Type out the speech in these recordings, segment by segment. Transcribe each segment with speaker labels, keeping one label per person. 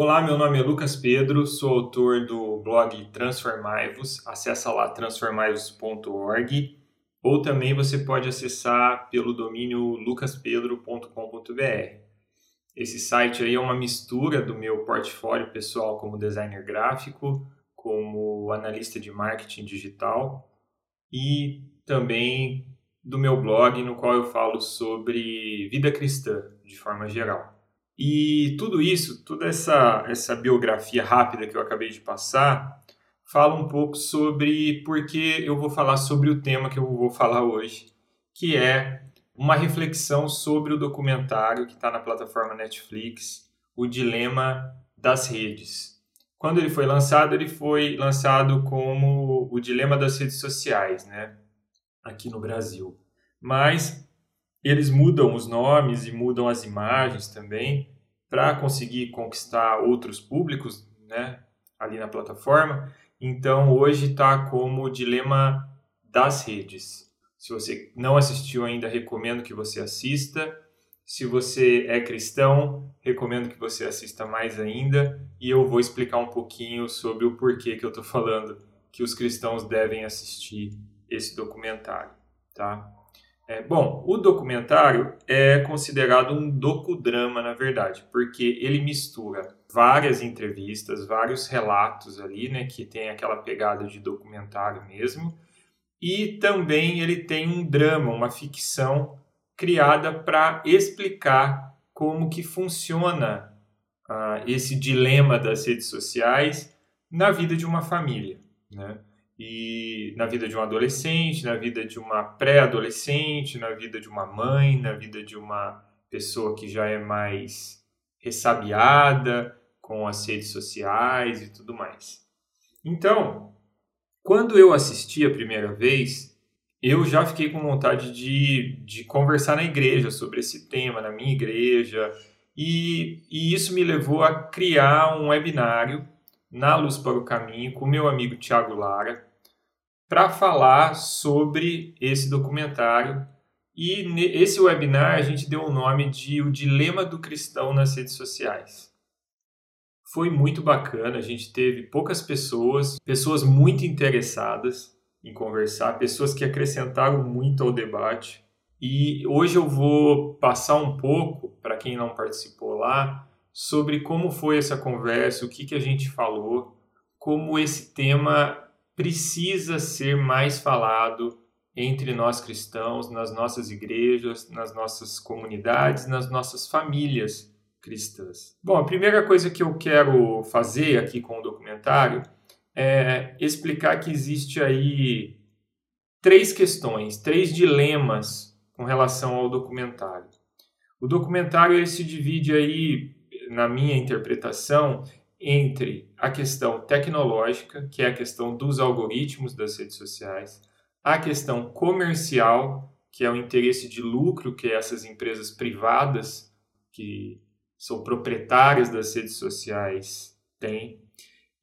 Speaker 1: Olá, meu nome é Lucas Pedro, sou autor do blog Transformai-vos. Acesse lá transformaivos.org ou também você pode acessar pelo domínio lucaspedro.com.br. Esse site aí é uma mistura do meu portfólio pessoal como designer gráfico, como analista de marketing digital e também do meu blog no qual eu falo sobre vida cristã de forma geral. E tudo isso, toda essa, essa biografia rápida que eu acabei de passar, fala um pouco sobre por que eu vou falar sobre o tema que eu vou falar hoje, que é uma reflexão sobre o documentário que está na plataforma Netflix, O Dilema das Redes. Quando ele foi lançado, ele foi lançado como O Dilema das Redes Sociais, né? Aqui no Brasil. Mas eles mudam os nomes e mudam as imagens também para conseguir conquistar outros públicos, né, ali na plataforma. Então hoje está como dilema das redes. Se você não assistiu ainda, recomendo que você assista. Se você é cristão, recomendo que você assista mais ainda. E eu vou explicar um pouquinho sobre o porquê que eu estou falando que os cristãos devem assistir esse documentário, tá? É, bom, o documentário é considerado um docudrama, na verdade, porque ele mistura várias entrevistas, vários relatos ali, né, que tem aquela pegada de documentário mesmo, e também ele tem um drama, uma ficção criada para explicar como que funciona uh, esse dilema das redes sociais na vida de uma família, né? E na vida de um adolescente, na vida de uma pré-adolescente, na vida de uma mãe, na vida de uma pessoa que já é mais ressabiada com as redes sociais e tudo mais. Então, quando eu assisti a primeira vez, eu já fiquei com vontade de, de conversar na igreja sobre esse tema, na minha igreja, e, e isso me levou a criar um webinário na Luz para o Caminho com meu amigo Tiago Lara, para falar sobre esse documentário. E esse webinar a gente deu o nome de O Dilema do Cristão nas Redes Sociais. Foi muito bacana, a gente teve poucas pessoas, pessoas muito interessadas em conversar, pessoas que acrescentaram muito ao debate. E hoje eu vou passar um pouco, para quem não participou lá, sobre como foi essa conversa, o que, que a gente falou, como esse tema precisa ser mais falado entre nós cristãos, nas nossas igrejas, nas nossas comunidades, nas nossas famílias cristãs. Bom, a primeira coisa que eu quero fazer aqui com o documentário é explicar que existe aí três questões, três dilemas com relação ao documentário. O documentário ele se divide aí, na minha interpretação, entre a questão tecnológica, que é a questão dos algoritmos das redes sociais, a questão comercial, que é o interesse de lucro que essas empresas privadas, que são proprietárias das redes sociais, têm,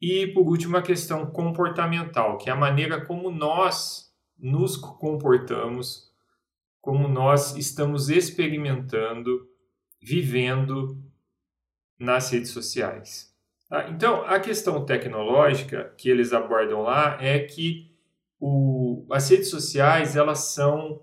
Speaker 1: e por último a questão comportamental, que é a maneira como nós nos comportamos, como nós estamos experimentando, vivendo nas redes sociais. Tá? Então, a questão tecnológica que eles abordam lá é que o, as redes sociais elas são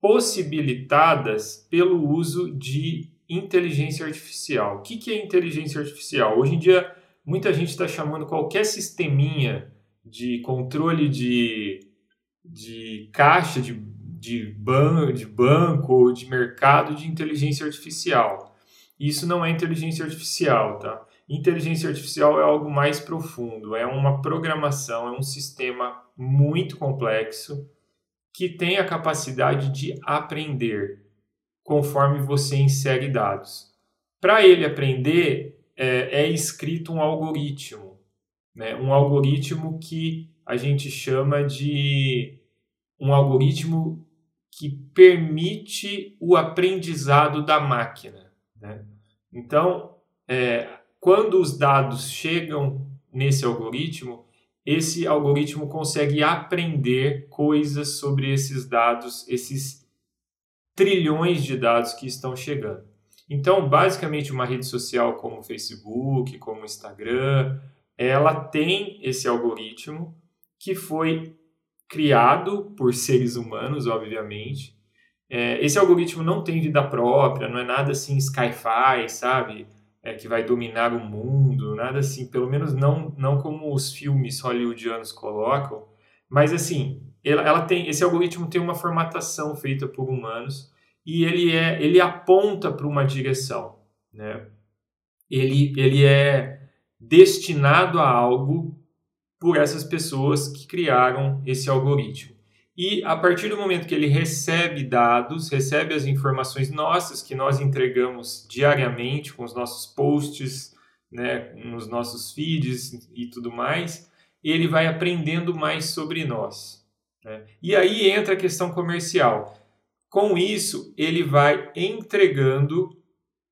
Speaker 1: possibilitadas pelo uso de inteligência artificial. O que, que é inteligência artificial? Hoje em dia, muita gente está chamando qualquer sisteminha de controle de, de caixa de, de, ban, de banco ou de mercado de inteligência artificial. Isso não é inteligência artificial, tá? Inteligência artificial é algo mais profundo, é uma programação, é um sistema muito complexo que tem a capacidade de aprender conforme você insere dados. Para ele aprender, é, é, escrito um algoritmo, né? um algoritmo que a gente chama de um algoritmo que permite o aprendizado da máquina. Né? Então, é, quando os dados chegam nesse algoritmo, esse algoritmo consegue aprender coisas sobre esses dados, esses trilhões de dados que estão chegando. Então, basicamente, uma rede social como o Facebook, como o Instagram, ela tem esse algoritmo que foi criado por seres humanos, obviamente. É, esse algoritmo não tem vida própria, não é nada assim sci-fi, sabe? É, que vai dominar o mundo, nada assim, pelo menos não, não como os filmes hollywoodianos colocam, mas assim, ela, ela tem, esse algoritmo tem uma formatação feita por humanos e ele, é, ele aponta para uma direção. Né? Ele, ele é destinado a algo por essas pessoas que criaram esse algoritmo. E a partir do momento que ele recebe dados, recebe as informações nossas que nós entregamos diariamente com os nossos posts, né, nos nossos feeds e tudo mais, ele vai aprendendo mais sobre nós. Né? E aí entra a questão comercial. Com isso, ele vai entregando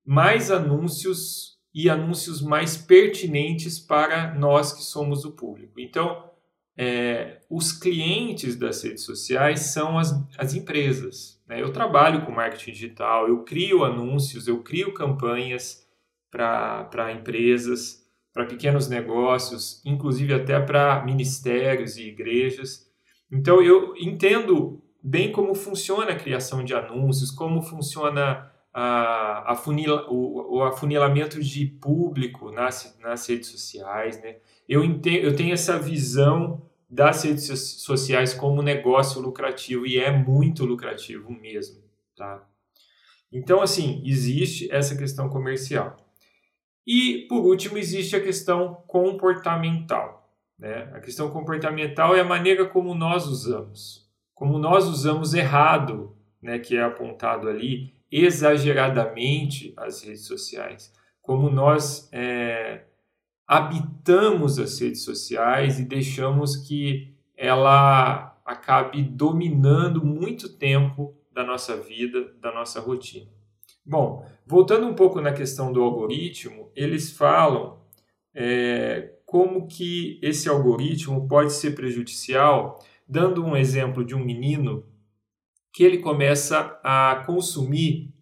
Speaker 1: mais anúncios e anúncios mais pertinentes para nós que somos o público. Então, é, os clientes das redes sociais são as, as empresas. Né? Eu trabalho com marketing digital, eu crio anúncios, eu crio campanhas para empresas, para pequenos negócios, inclusive até para ministérios e igrejas. Então, eu entendo bem como funciona a criação de anúncios, como funciona a, a funila, o, o, afunilamento de público nas, nas redes sociais. Né? Eu, entendo, eu tenho essa visão das redes sociais como negócio lucrativo e é muito lucrativo mesmo. Tá? Então, assim, existe essa questão comercial. E, por último, existe a questão comportamental. Né? A questão comportamental é a maneira como nós usamos como nós usamos errado, né, que é apontado ali, exageradamente as redes sociais, como nós é, habitamos as redes sociais e deixamos que ela acabe dominando muito tempo da nossa vida, da nossa rotina. Bom, voltando um pouco na questão do algoritmo, eles falam é, como que esse algoritmo pode ser prejudicial dando um exemplo de um menino que ele começa a consumir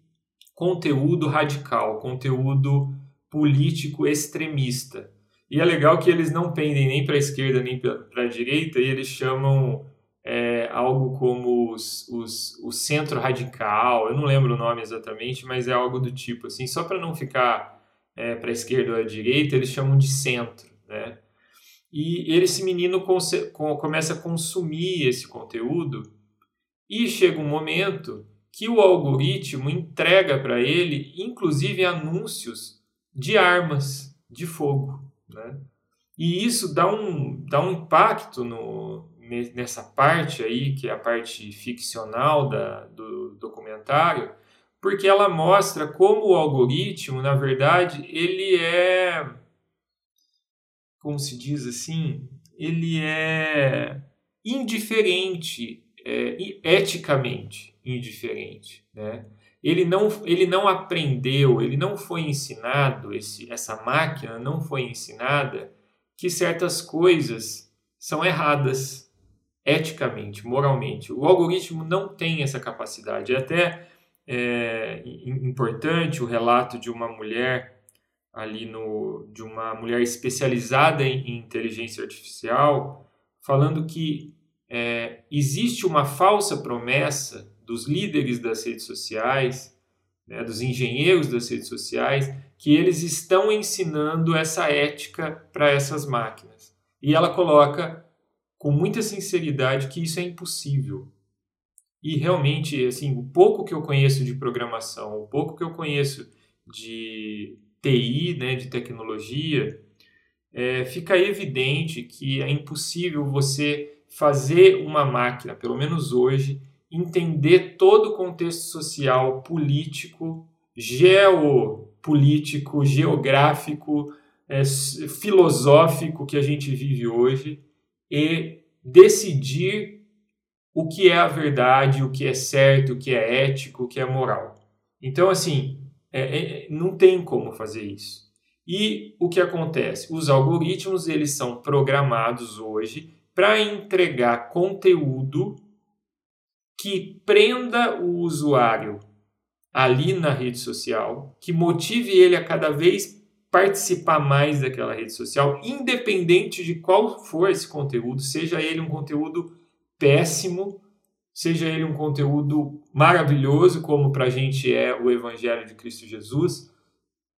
Speaker 1: conteúdo radical, conteúdo político extremista. E é legal que eles não pendem nem para a esquerda nem para a direita, e eles chamam é, algo como os, os, o centro radical, eu não lembro o nome exatamente, mas é algo do tipo assim, só para não ficar é, para a esquerda ou à direita, eles chamam de centro, né? E esse menino começa a consumir esse conteúdo e chega um momento que o algoritmo entrega para ele, inclusive, anúncios de armas de fogo. Né? E isso dá um, dá um impacto no, nessa parte aí, que é a parte ficcional da, do documentário, porque ela mostra como o algoritmo, na verdade, ele é como se diz assim, ele é indiferente, é, eticamente indiferente, né? Ele não, ele não aprendeu, ele não foi ensinado, esse, essa máquina não foi ensinada que certas coisas são erradas eticamente, moralmente. O algoritmo não tem essa capacidade. É até é, importante o relato de uma mulher ali no, de uma mulher especializada em, inteligência artificial, falando que é, existe uma falsa promessa dos líderes das redes sociais, né, dos engenheiros das redes sociais, que eles estão ensinando essa ética para essas máquinas. E ela coloca com muita sinceridade que isso é impossível. E realmente, assim, o pouco que eu conheço de programação, o pouco que eu conheço de TI, né, de tecnologia, é, fica evidente que é impossível você fazer uma máquina, pelo menos hoje, entender todo o contexto social, político, geopolítico, geográfico, é, filosófico que a gente vive hoje e decidir o que é a verdade, o que é certo, o que é ético, o que é moral. Então, assim, é, é, não tem como fazer isso. E o que acontece? Os algoritmos eles são programados hoje para entregar conteúdo que prenda o usuário ali na rede social, que motive ele a cada vez participar mais daquela rede social, independente de qual for esse conteúdo, seja ele um conteúdo péssimo, seja ele um conteúdo maravilhoso, como para a gente é o Evangelho de Cristo Jesus.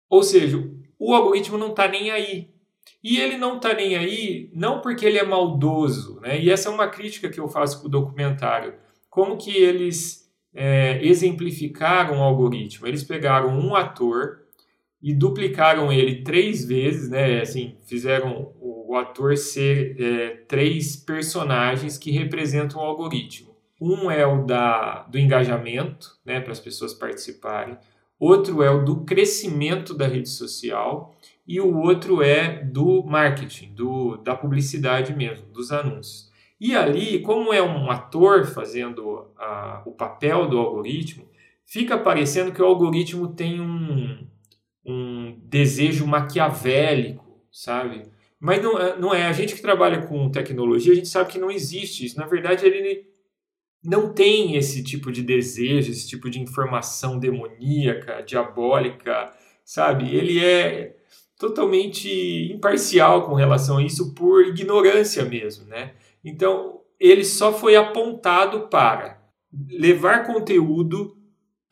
Speaker 1: Ou seja, o algoritmo não está nem aí. E ele não está nem aí, não porque ele é maldoso, né? E essa é uma crítica que eu faço para o documentário. Como que eles é, exemplificaram o algoritmo? Eles pegaram um ator e duplicaram ele três vezes, né? Assim, fizeram o ator ser é, três personagens que representam o algoritmo. Um é o da, do engajamento, né, para as pessoas participarem. Outro é o do crescimento da rede social e o outro é do marketing, do, da publicidade mesmo, dos anúncios. E ali, como é um ator fazendo a, o papel do algoritmo, fica parecendo que o algoritmo tem um, um desejo maquiavélico, sabe? Mas não, é, não é. A gente que trabalha com tecnologia, a gente sabe que não existe isso. Na verdade, ele não tem esse tipo de desejo, esse tipo de informação demoníaca, diabólica, sabe? Ele é totalmente imparcial com relação a isso por ignorância mesmo, né? Então, ele só foi apontado para levar conteúdo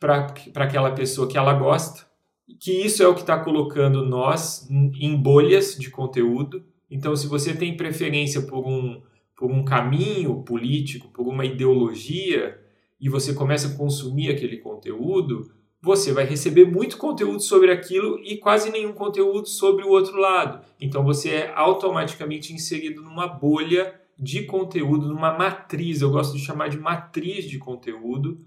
Speaker 1: para aquela pessoa que ela gosta, que isso é o que está colocando nós em bolhas de conteúdo. Então, se você tem preferência por um, por um caminho político, por uma ideologia, e você começa a consumir aquele conteúdo, você vai receber muito conteúdo sobre aquilo e quase nenhum conteúdo sobre o outro lado. Então você é automaticamente inserido numa bolha de conteúdo, numa matriz, eu gosto de chamar de matriz de conteúdo,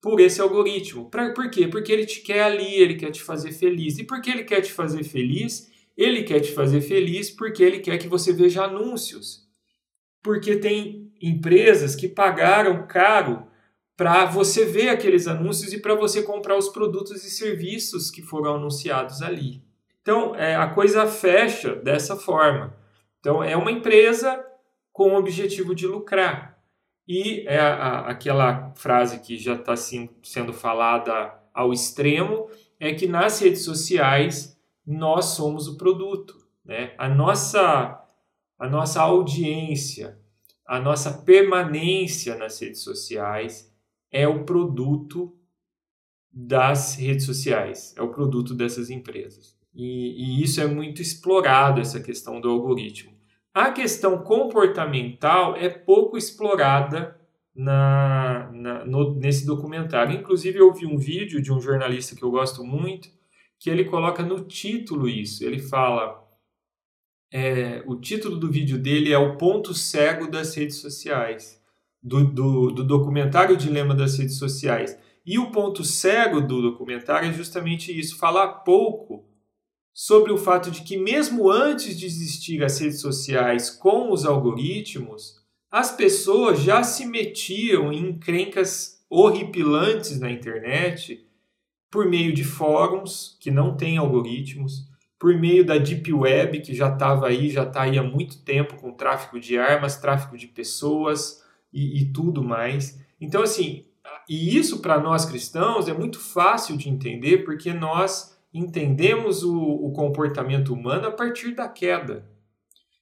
Speaker 1: por esse algoritmo. Pra, por quê? Porque ele te quer ali, ele quer te fazer feliz. E por que ele quer te fazer feliz? Ele quer te fazer feliz porque ele quer que você veja anúncios. Porque tem empresas que pagaram caro para você ver aqueles anúncios e para você comprar os produtos e serviços que foram anunciados ali. Então, é, a coisa fecha dessa forma. Então, é uma empresa com o objetivo de lucrar. E é a, aquela frase que já está assim, sendo falada ao extremo é que nas redes sociais nós somos o produto. Né? A, nossa, a nossa audiência, a nossa permanência nas redes sociais é o produto das redes sociais, é o produto dessas empresas. E, e, isso é muito explorado, essa questão do algoritmo. A questão comportamental é pouco explorada na, na no, nesse documentário. Inclusive, eu vi um vídeo de um jornalista que eu gosto muito, que ele coloca no título isso. Ele fala. É, o título do vídeo dele é O Ponto Cego das Redes Sociais do, do, do documentário Dilema das Redes Sociais. E o ponto cego do documentário é justamente isso: falar pouco sobre o fato de que, mesmo antes de existir as redes sociais com os algoritmos, as pessoas já se metiam em encrencas horripilantes na internet por meio de fóruns que não têm algoritmos, por meio da Deep Web, que já estava aí, já está aí há muito tempo com tráfico de armas, tráfico de pessoas, e, e tudo mais. Então, assim, e isso para nós cristãos é muito fácil de entender porque nós entendemos o, o, comportamento humano a partir da queda.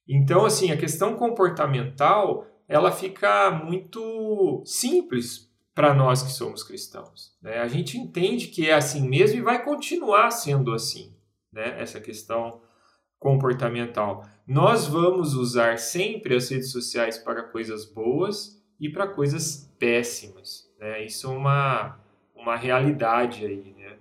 Speaker 1: Então, assim, a questão comportamental ela fica muito simples para nós que somos cristãos. Né? A gente entende que é assim mesmo e vai continuar sendo assim, né? essa questão comportamental. Nós vamos usar sempre as redes sociais para coisas boas e para coisas péssimas. Né? Isso é uma, uma realidade aí, né?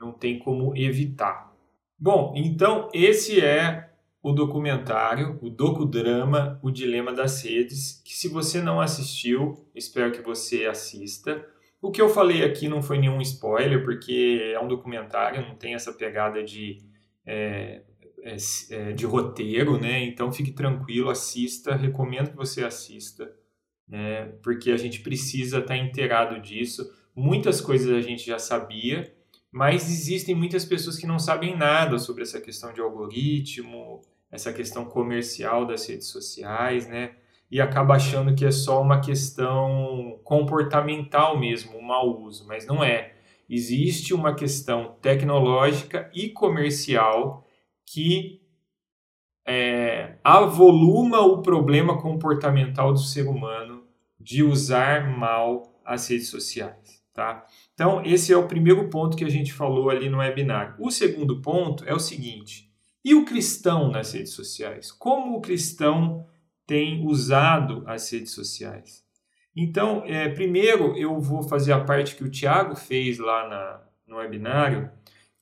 Speaker 1: Não tem como evitar. Bom, então esse é o documentário, o docudrama O Dilema das Redes, que se você não assistiu, espero que você assista. O que eu falei aqui não foi nenhum spoiler, porque é um documentário, não tem essa pegada de, é, é, é de roteiro, né? Então fique tranquilo, assista, recomendo que você assista né? porque a gente precisa estar inteirado disso. Muitas coisas a gente já sabia, mas existem muitas pessoas que não sabem nada sobre essa questão de algoritmo, essa questão comercial das redes sociais, né? E acaba achando que é só uma questão comportamental mesmo, um mau uso, mas não é. existe uma questão tecnológica e comercial que é, avoluma o problema comportamental do ser humano de usar mal as redes sociais. Tá? Então, esse é o primeiro ponto que a gente falou ali no webinar. O segundo ponto é o seguinte: e o cristão nas redes sociais? Como o cristão tem usado as redes sociais? Então, é, primeiro eu vou fazer a parte que o Tiago fez lá na, no webinário,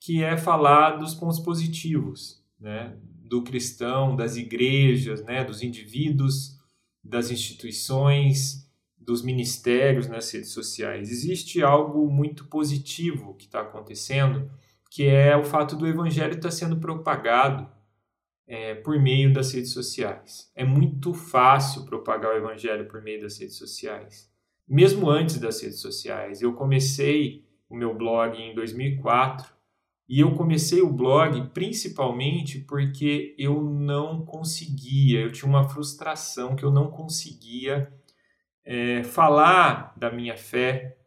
Speaker 1: que é falar dos pontos positivos né, do cristão, das igrejas, né, dos indivíduos, das instituições, dos ministérios nas redes sociais. Existe algo muito positivo que está acontecendo, que é o fato do evangelho estar tá sendo propagado é, por meio das redes sociais. É muito fácil propagar o evangelho por meio das redes sociais. Mesmo antes das redes sociais, eu comecei o meu blog em 2004 e eu comecei o blog principalmente porque eu não conseguia, eu tinha uma frustração que eu não conseguia é, falar da minha fé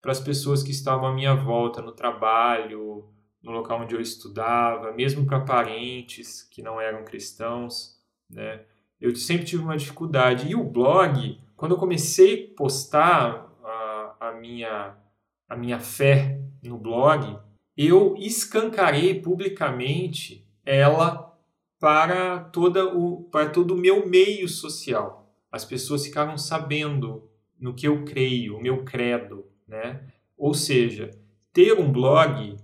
Speaker 1: para as pessoas que estavam à minha volta no trabalho, no local onde eu estudava, mesmo para parentes que não eram cristãos, né? Eu sempre tive uma dificuldade. E o blog, quando eu comecei a postar a, a minha, a minha fé no blog, eu escancarei publicamente ela para, toda o, para todo o meu meio social. As pessoas ficaram sabendo no que eu creio, o meu credo, né? Ou seja, ter um blog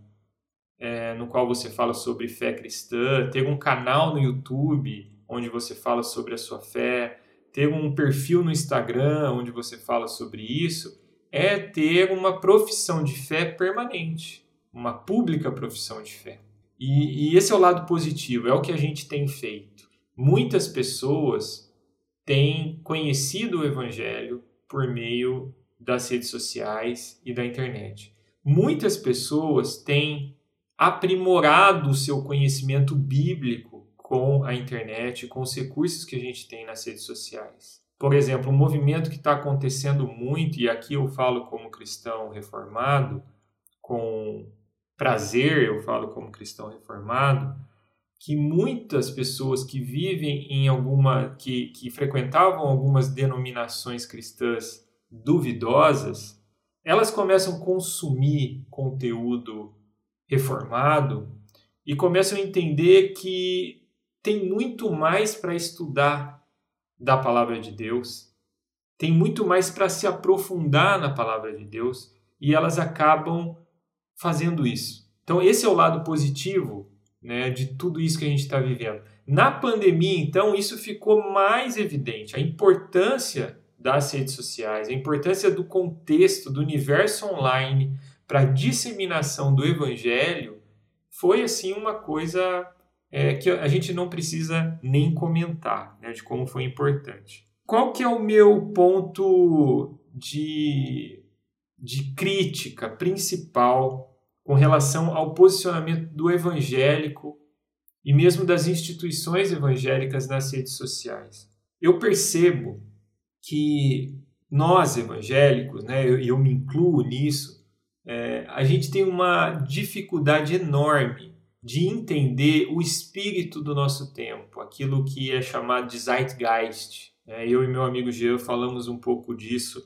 Speaker 1: é, no qual você fala sobre fé cristã, ter um canal no YouTube onde você fala sobre a sua fé, ter um perfil no Instagram onde você fala sobre isso, é ter uma profissão de fé permanente, uma pública profissão de fé. E, e esse é o lado positivo, é o que a gente tem feito. Muitas pessoas têm conhecido o Evangelho por meio das redes sociais e da internet. Muitas pessoas têm aprimorado o seu conhecimento bíblico com a internet, com os recursos que a gente tem nas redes sociais. Por exemplo, um movimento que está acontecendo muito, e aqui eu falo como cristão reformado, com prazer eu falo como cristão reformado, que muitas pessoas que vivem em alguma, que, que frequentavam algumas denominações cristãs duvidosas, elas começam a consumir conteúdo reformado e começam a entender que tem muito mais para estudar da palavra de Deus, tem muito mais para se aprofundar na palavra de Deus e elas acabam fazendo isso. Então, esse é o lado positivo né, de tudo isso que a gente está vivendo. Na pandemia, então, isso ficou mais evidente, a importância das redes sociais, a importância do contexto, do universo online, para a disseminação do evangelho foi assim uma coisa é, que a gente não precisa nem comentar né, de como foi importante. Qual que é o meu ponto de, de crítica principal com relação ao posicionamento do evangélico e mesmo das instituições evangélicas nas redes sociais? Eu percebo que nós evangélicos, né, eu, eu me incluo nisso, é, a gente tem uma dificuldade enorme de entender o espírito do nosso tempo, aquilo que é chamado de zeitgeist. É, eu e meu amigo Jean falamos um pouco disso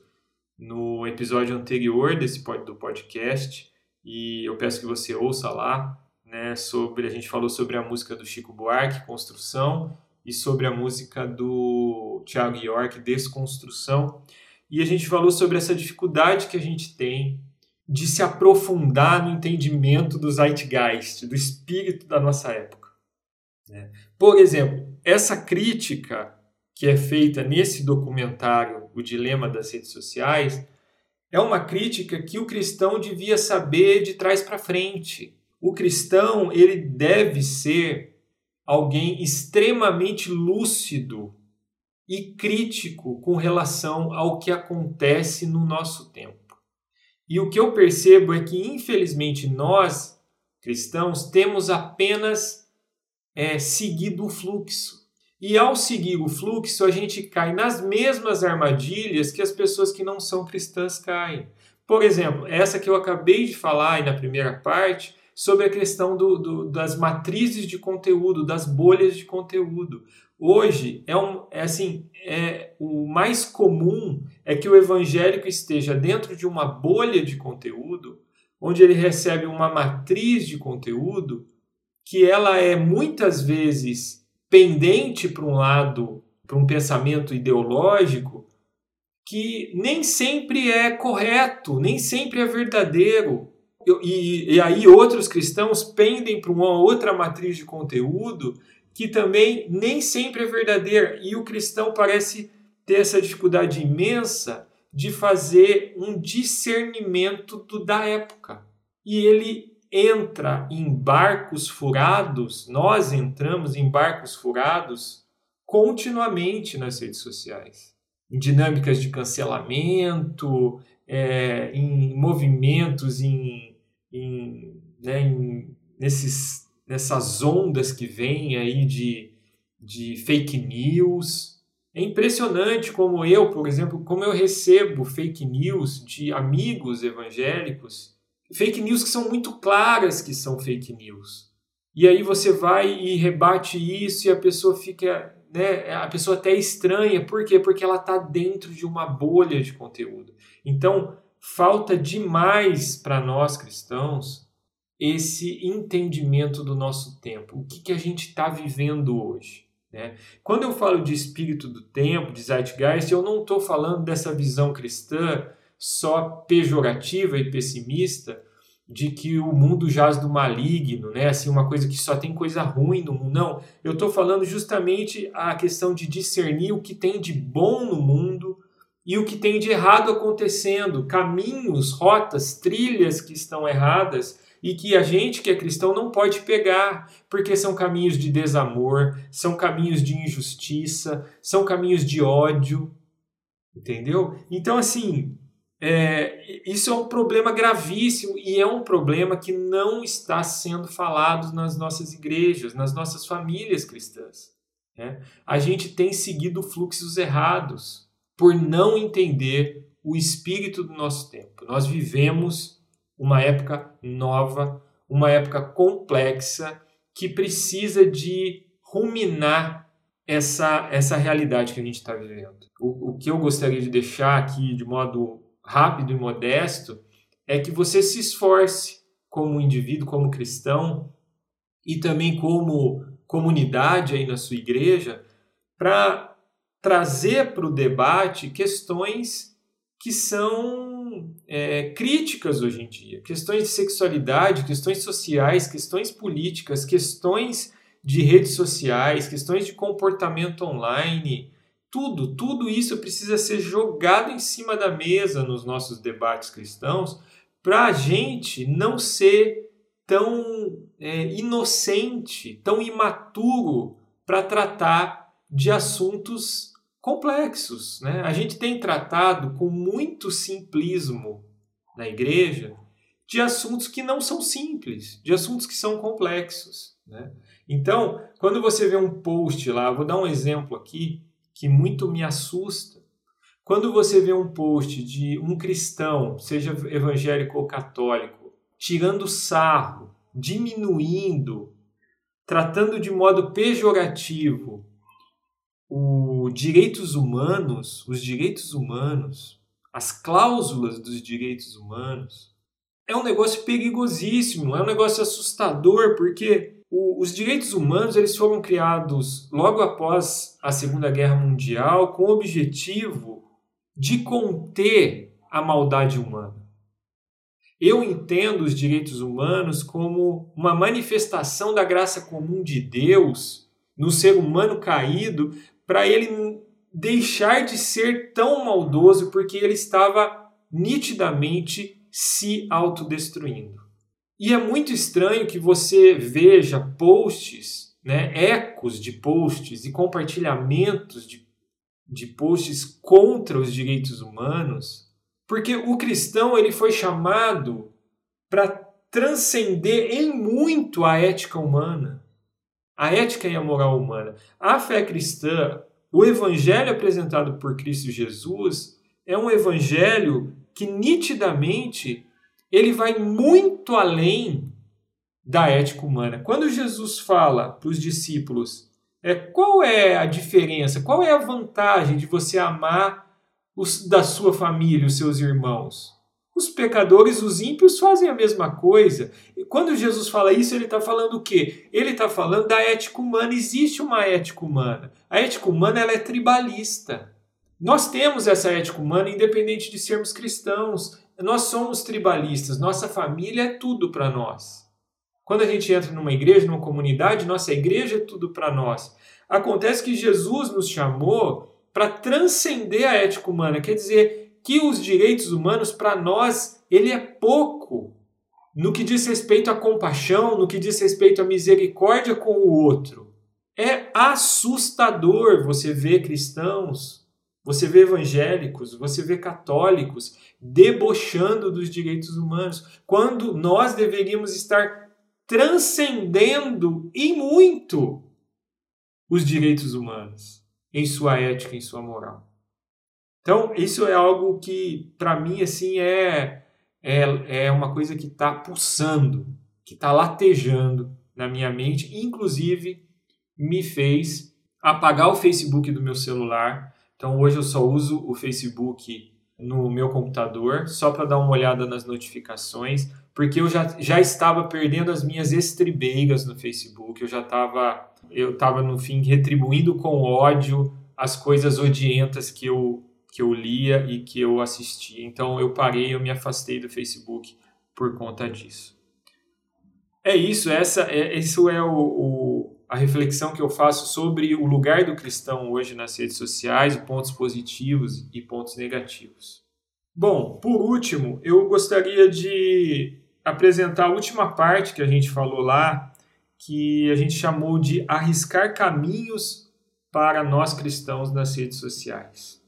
Speaker 1: no episódio anterior desse do podcast e eu peço que você ouça lá, né, sobre a gente falou sobre a música do Chico Buarque, Construção, e sobre a música do Thiago York, Desconstrução. E a gente falou sobre essa dificuldade que a gente tem de se aprofundar no entendimento do zeitgeist, do espírito da nossa época. Né? Por exemplo, essa crítica que é feita nesse documentário, O Dilema das Redes Sociais, é uma crítica que o cristão devia saber de trás para frente. O cristão ele deve ser alguém extremamente lúcido e crítico com relação ao que acontece no nosso tempo. E o que eu percebo é que, infelizmente, nós, cristãos, temos apenas é, seguido o fluxo. E ao seguir o fluxo, a gente cai nas mesmas armadilhas que as pessoas que não são cristãs caem. Por exemplo, essa que eu acabei de falar aí na primeira parte, sobre a questão do, do, das matrizes de conteúdo, das bolhas de conteúdo. Hoje é, um, é assim, é o mais comum é que o evangélico esteja dentro de uma bolha de conteúdo, onde ele recebe uma matriz de conteúdo que ela é muitas vezes pendente para um lado, para um pensamento ideológico, que nem sempre é correto, nem sempre é verdadeiro. E, e aí outros cristãos pendem para uma outra matriz de conteúdo que também nem sempre é verdadeira. E o cristão parece ter essa dificuldade imensa de fazer um discernimento do, da época. E ele entra em barcos furados, nós entramos em barcos furados continuamente nas redes sociais. Em dinâmicas de cancelamento, é, em movimentos, em, em, né, em, nesses, nessas ondas que vêm aí de, de fake news. É impressionante como eu, por exemplo, como eu recebo fake news de amigos evangélicos fake news que são muito claras que são fake news. E aí você vai e rebate isso e a pessoa fica, né, a pessoa até estranha, por quê? Porque ela está dentro de uma bolha de conteúdo. Então, falta demais para nós cristãos esse entendimento do nosso tempo. O que, que a gente está vivendo hoje? Né? Quando eu falo de espírito do tempo, de Zeitgeist, eu não estou falando dessa visão cristã só pejorativa e pessimista de que o mundo jaz do maligno, né? Assim, uma coisa que só tem coisa ruim no mundo. Não, eu estou falando justamente a questão de discernir o que tem de bom no mundo e o que tem de errado acontecendo, caminhos, rotas, trilhas que estão erradas e que a gente que é cristão não pode pegar, porque são caminhos de desamor, são caminhos de injustiça, são caminhos de ódio, entendeu? Então, assim, é, isso é um problema gravíssimo e é um problema que não está sendo falado nas nossas igrejas, nas nossas famílias cristãs. Né? A gente tem seguido fluxos errados por não entender o espírito do nosso tempo. Nós vivemos uma época nova, uma época complexa que precisa de ruminar essa, essa realidade que a gente está vivendo. O, o que eu gostaria de deixar aqui de modo rápido e modesto é que você se esforce como indivíduo, como cristão e também como comunidade aí na sua igreja para trazer para o debate questões que são é, críticas hoje em dia, questões de sexualidade, questões sociais, questões políticas, questões de redes sociais, questões de comportamento online, tudo, tudo isso precisa ser jogado em cima da mesa nos nossos debates cristãos para a gente não ser tão é, inocente, tão imaturo para tratar de assuntos complexos. Né? A gente tem tratado com muito simplismo na igreja de assuntos que não são simples, de assuntos que são complexos. Né? Então, quando você vê um post lá, vou dar um exemplo aqui, que muito me assusta. Quando você vê um post de um cristão, seja evangélico ou católico, tirando sarro, diminuindo, tratando de modo pejorativo os direitos humanos, os direitos humanos, as cláusulas dos direitos humanos, é um negócio perigosíssimo, é um negócio assustador, porque o, os direitos humanos eles foram criados logo após a Segunda Guerra Mundial com o objetivo de conter a maldade humana. Eu entendo os direitos humanos como uma manifestação da graça comum de Deus no ser humano caído para ele deixar de ser tão maldoso porque ele estava nitidamente se autodestruindo. E é muito estranho que você veja posts, né, ecos de posts e compartilhamentos de, de posts contra os direitos humanos, porque o cristão ele foi chamado para transcender em muito a ética humana, a ética e a moral humana. A fé cristã, o evangelho apresentado por Cristo Jesus, é um evangelho que nitidamente ele vai muito além da ética humana. Quando Jesus fala para os discípulos, é, qual é a diferença, qual é a vantagem de você amar os, da sua família, os seus irmãos? Os pecadores, os ímpios fazem a mesma coisa. E quando Jesus fala isso, ele está falando o quê? Ele está falando da ética humana. Existe uma ética humana. A ética humana ela é tribalista. Nós temos essa ética humana independente de sermos cristãos. Nós somos tribalistas. Nossa família é tudo para nós. Quando a gente entra numa igreja, numa comunidade, nossa igreja é tudo para nós. Acontece que Jesus nos chamou para transcender a ética humana, quer dizer que os direitos humanos para nós ele é pouco no que diz respeito à compaixão, no que diz respeito à misericórdia com o outro. É assustador você ver cristãos, você vê evangélicos, você vê católicos debochando dos direitos humanos, quando nós deveríamos estar transcendendo e muito os direitos humanos em sua ética, em sua moral. Então, isso é algo que, para mim, assim, é, é, é uma coisa que está pulsando, que está latejando na minha mente, inclusive me fez apagar o Facebook do meu celular. Então, hoje eu só uso o Facebook no meu computador, só para dar uma olhada nas notificações, porque eu já, já estava perdendo as minhas estribeiras no Facebook, eu já estava, eu estava no fim retribuindo com ódio as coisas odientas que eu, que eu lia e que eu assistia. Então eu parei, eu me afastei do Facebook por conta disso. É isso, essa é, isso é o, o, a reflexão que eu faço sobre o lugar do cristão hoje nas redes sociais, pontos positivos e pontos negativos. Bom, por último, eu gostaria de apresentar a última parte que a gente falou lá, que a gente chamou de arriscar caminhos para nós cristãos nas redes sociais.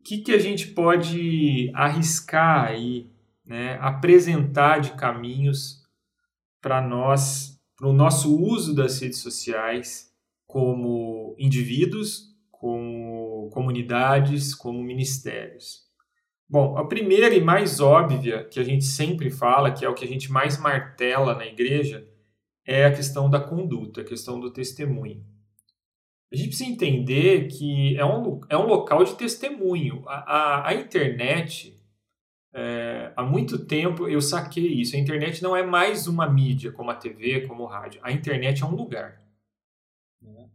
Speaker 1: O que, que a gente pode arriscar aí, né, apresentar de caminhos para nós, para o nosso uso das redes sociais como indivíduos, como comunidades, como ministérios? Bom, a primeira e mais óbvia que a gente sempre fala, que é o que a gente mais martela na igreja, é a questão da conduta, a questão do testemunho. A gente precisa entender que é um, é um local de testemunho. A, a, a internet, é, há muito tempo eu saquei isso. A internet não é mais uma mídia como a TV, como o rádio. A internet é um lugar.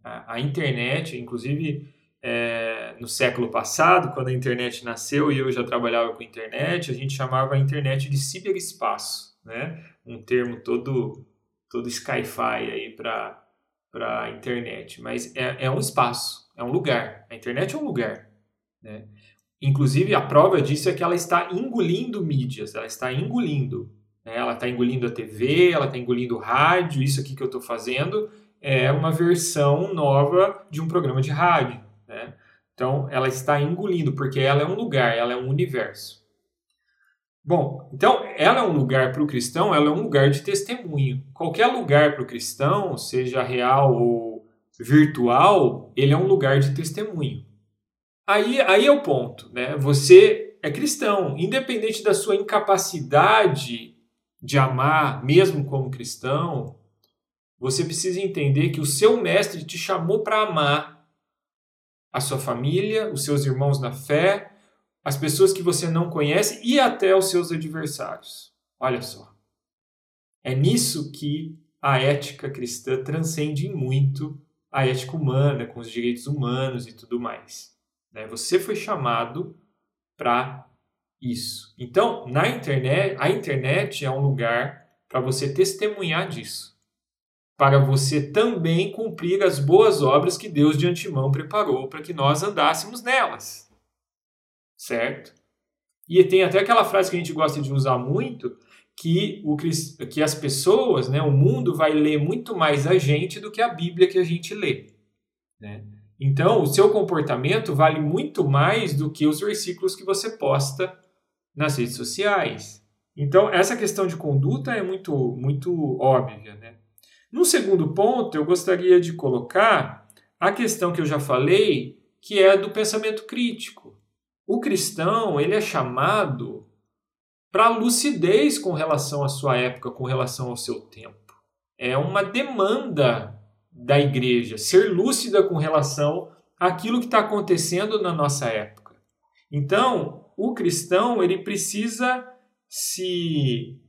Speaker 1: A, a internet, inclusive, é, no século passado, quando a internet nasceu e eu já trabalhava com internet, a gente chamava a internet de ciberespaço, né? Um termo todo todo sci-fi aí para para internet, mas é, é um espaço, é um lugar. A internet é um lugar, né? Inclusive a prova disso é que ela está engolindo mídias, ela está engolindo, né? ela está engolindo a TV, ela está engolindo o rádio. Isso aqui que eu estou fazendo é uma versão nova de um programa de rádio. Né? Então, ela está engolindo, porque ela é um lugar, ela é um universo. Bom, então, ela é um lugar para o cristão, ela é um lugar de testemunho. Qualquer lugar para o cristão, seja real ou virtual, ele é um lugar de testemunho. Aí, aí é o ponto, né? Você é cristão, independente da sua incapacidade de amar, mesmo como cristão, você precisa entender que o seu mestre te chamou para amar a sua família, os seus irmãos na fé, as pessoas que você não conhece e até os seus adversários. Olha só. É nisso que a ética cristã transcende muito a ética humana, com os direitos humanos e tudo mais. Né? Você foi chamado para isso. Então, na internet, a internet é um lugar para você testemunhar disso para você também cumprir as boas obras que Deus de antemão preparou para que nós andássemos nelas. Certo? E tem até aquela frase que a gente gosta de usar muito, que, o, que as pessoas, né, o mundo vai ler muito mais a gente do que a Bíblia que a gente lê. Né? Então, o seu comportamento vale muito mais do que os versículos que você posta nas redes sociais. Então, essa questão de conduta é muito, muito óbvia. Né? No segundo ponto, eu gostaria de colocar a questão que eu já falei, que é do pensamento crítico. o cristão ele é chamado para lucidez com relação à sua época, com relação ao seu tempo. É uma demanda da igreja ser lúcida com relação àquilo que está acontecendo na nossa época. Então, o cristão ele precisa se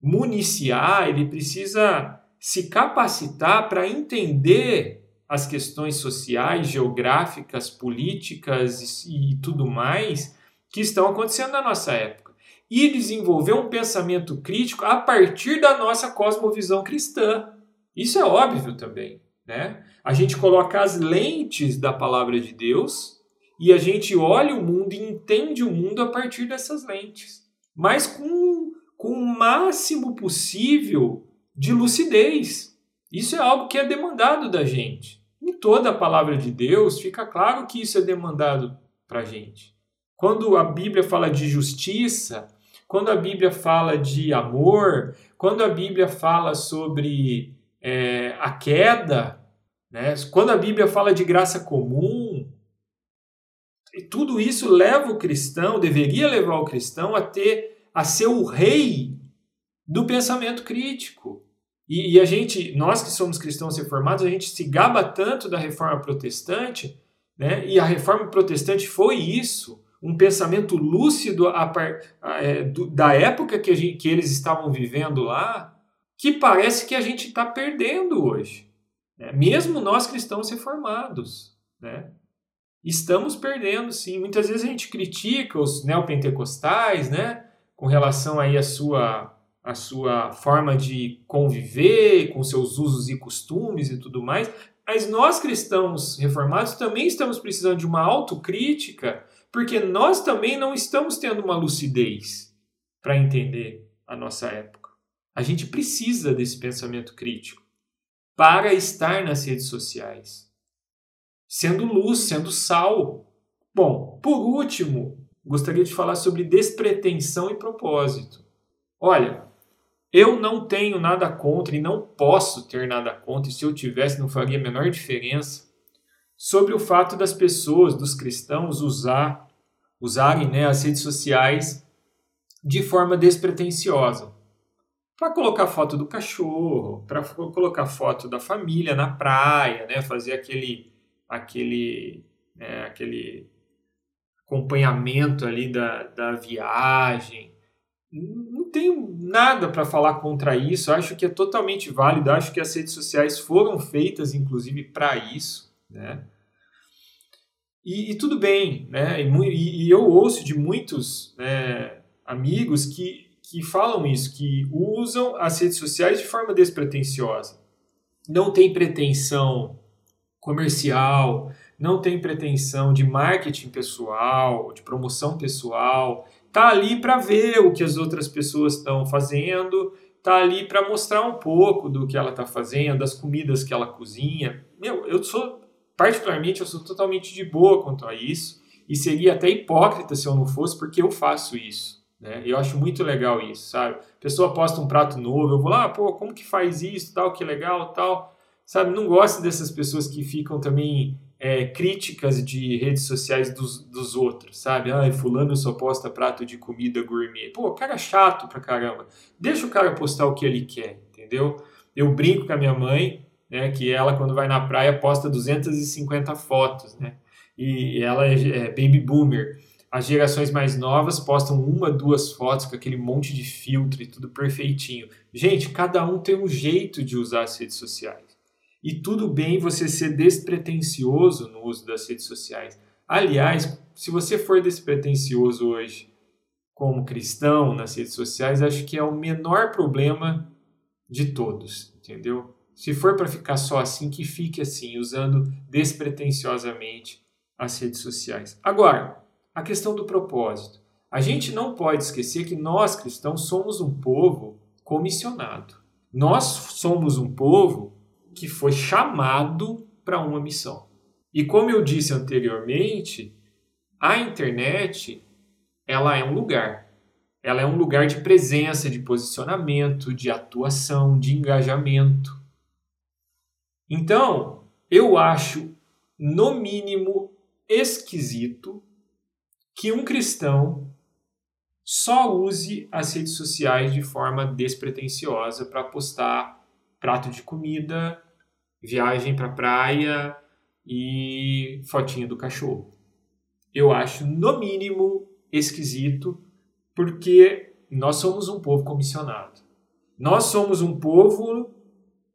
Speaker 1: municiar, ele precisa se capacitar para entender as questões sociais, geográficas, políticas e, e tudo mais que estão acontecendo na nossa época. E desenvolver um pensamento crítico a partir da nossa cosmovisão cristã. Isso é óbvio também. Né? A gente coloca as lentes da palavra de Deus e a gente olha o mundo e entende o mundo a partir dessas lentes. Mas com, com o máximo possível de lucidez. Isso é algo que é demandado da gente. Em toda a palavra de Deus fica claro que isso é demandado para a gente. Quando a Bíblia fala de justiça, quando a Bíblia fala de amor, quando a Bíblia fala sobre é, a queda, né? quando a Bíblia fala de graça comum, tudo isso leva o cristão, deveria levar o cristão a ter, a ser o rei do pensamento crítico. E, e, a gente, nós que somos cristãos reformados, a gente se gaba tanto da reforma protestante, né? E a reforma protestante foi isso, um pensamento lúcido é, da época que, gente, que, eles estavam vivendo lá, que parece que a gente está perdendo hoje. Né? Mesmo nós cristãos reformados, né? Estamos perdendo, sim. Muitas vezes a gente critica os neopentecostais, né? Com relação aí à sua a sua forma de conviver, com seus usos e costumes e tudo mais. Mas nós cristãos reformados também estamos precisando de uma autocrítica, porque nós também não estamos tendo uma lucidez para entender a nossa época. A gente precisa desse pensamento crítico para estar nas redes sociais, sendo luz, sendo sal. Bom, por último, gostaria de falar sobre despretensão e propósito. Olha, eu não tenho nada contra e não posso ter nada contra, e se eu tivesse não faria a menor diferença, sobre o fato das pessoas, dos cristãos, usar, usarem né, as redes sociais de forma despretensiosa. Para colocar foto do cachorro, para colocar foto da família na praia, né, fazer aquele, aquele, né, aquele acompanhamento ali da, da viagem, não tenho nada para falar contra isso. Acho que é totalmente válido. Acho que as redes sociais foram feitas, inclusive, para isso, né? E, e, tudo bem, né? E, e, eu ouço de muitos né, amigos que, que falam isso, que usam as redes sociais de forma despretensiosa. Não tem pretensão comercial, não tem pretensão de marketing pessoal, de promoção pessoal, tá ali para ver o que as outras pessoas estão fazendo, tá ali para mostrar um pouco do que ela está fazendo, das comidas que ela cozinha. Meu, eu sou particularmente eu sou totalmente de boa quanto a isso e seria até hipócrita se eu não fosse porque eu faço isso. Né? Eu acho muito legal isso, sabe? A pessoa posta um prato novo, eu vou lá, pô, como que faz isso, tal, que legal, tal. Sabe, não gosto dessas pessoas que ficam também é, críticas de redes sociais dos, dos outros, sabe? Ai, fulano só posta prato de comida gourmet. Pô, cara chato pra caramba. Deixa o cara postar o que ele quer, entendeu? Eu brinco com a minha mãe, né, que ela quando vai na praia posta 250 fotos, né? E ela é, é baby boomer. As gerações mais novas postam uma, duas fotos com aquele monte de filtro e tudo perfeitinho. Gente, cada um tem um jeito de usar as redes sociais. E tudo bem você ser despretensioso no uso das redes sociais. Aliás, se você for despretensioso hoje como cristão nas redes sociais, acho que é o menor problema de todos, entendeu? Se for para ficar só assim, que fique assim, usando despretensiosamente as redes sociais. Agora, a questão do propósito. A gente não pode esquecer que nós cristãos somos um povo comissionado. Nós somos um povo que foi chamado para uma missão. E como eu disse anteriormente, a internet ela é um lugar. Ela é um lugar de presença, de posicionamento, de atuação, de engajamento. Então, eu acho no mínimo esquisito que um cristão só use as redes sociais de forma despretensiosa para postar prato de comida, viagem para praia e fotinha do cachorro. Eu acho, no mínimo, esquisito, porque nós somos um povo comissionado. Nós somos um povo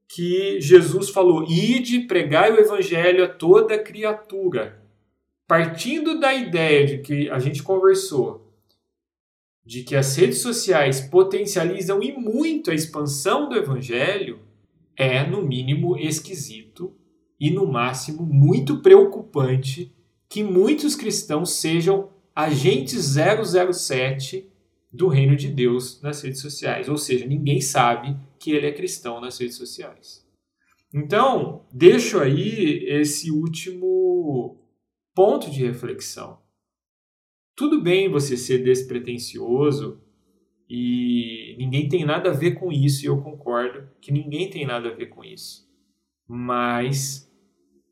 Speaker 1: que Jesus falou: ide pregai o evangelho a toda criatura. Partindo da ideia de que a gente conversou, de que as redes sociais potencializam e muito a expansão do evangelho, é, no mínimo, esquisito e, no máximo, muito preocupante que muitos cristãos sejam agentes 007 do reino de Deus nas redes sociais. Ou seja, ninguém sabe que ele é cristão nas redes sociais. Então, deixo aí esse último ponto de reflexão. Tudo bem você ser despretensioso e ninguém tem nada a ver com isso, e eu concordo que ninguém tem nada a ver com isso. Mas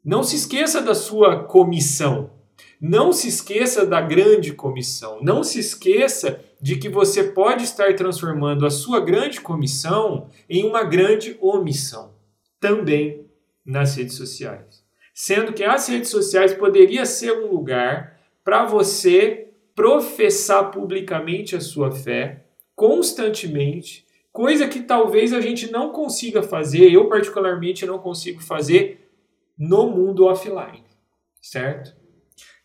Speaker 1: não se esqueça da sua comissão. Não se esqueça da grande comissão. Não se esqueça de que você pode estar transformando a sua grande comissão em uma grande omissão, também nas redes sociais. Sendo que as redes sociais poderia ser um lugar para você professar publicamente a sua fé constantemente, coisa que talvez a gente não consiga fazer, eu particularmente não consigo fazer no mundo offline, certo?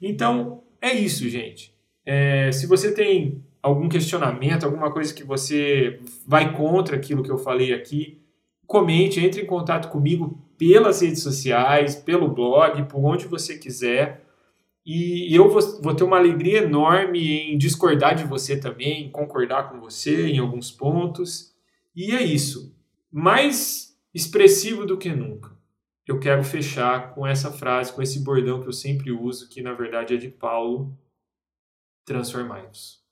Speaker 1: Então, é isso, gente. É, se você tem algum questionamento, alguma coisa que você vai contra aquilo que eu falei aqui, comente, entre em contato comigo pelas redes sociais, pelo blog, por onde você quiser. E eu vou, vou ter uma alegria enorme em discordar de você também, concordar com você em alguns pontos. E é isso. Mais expressivo do que nunca. Eu quero fechar com essa frase, com esse bordão que eu sempre uso, que na verdade é de Paulo: transformai-vos.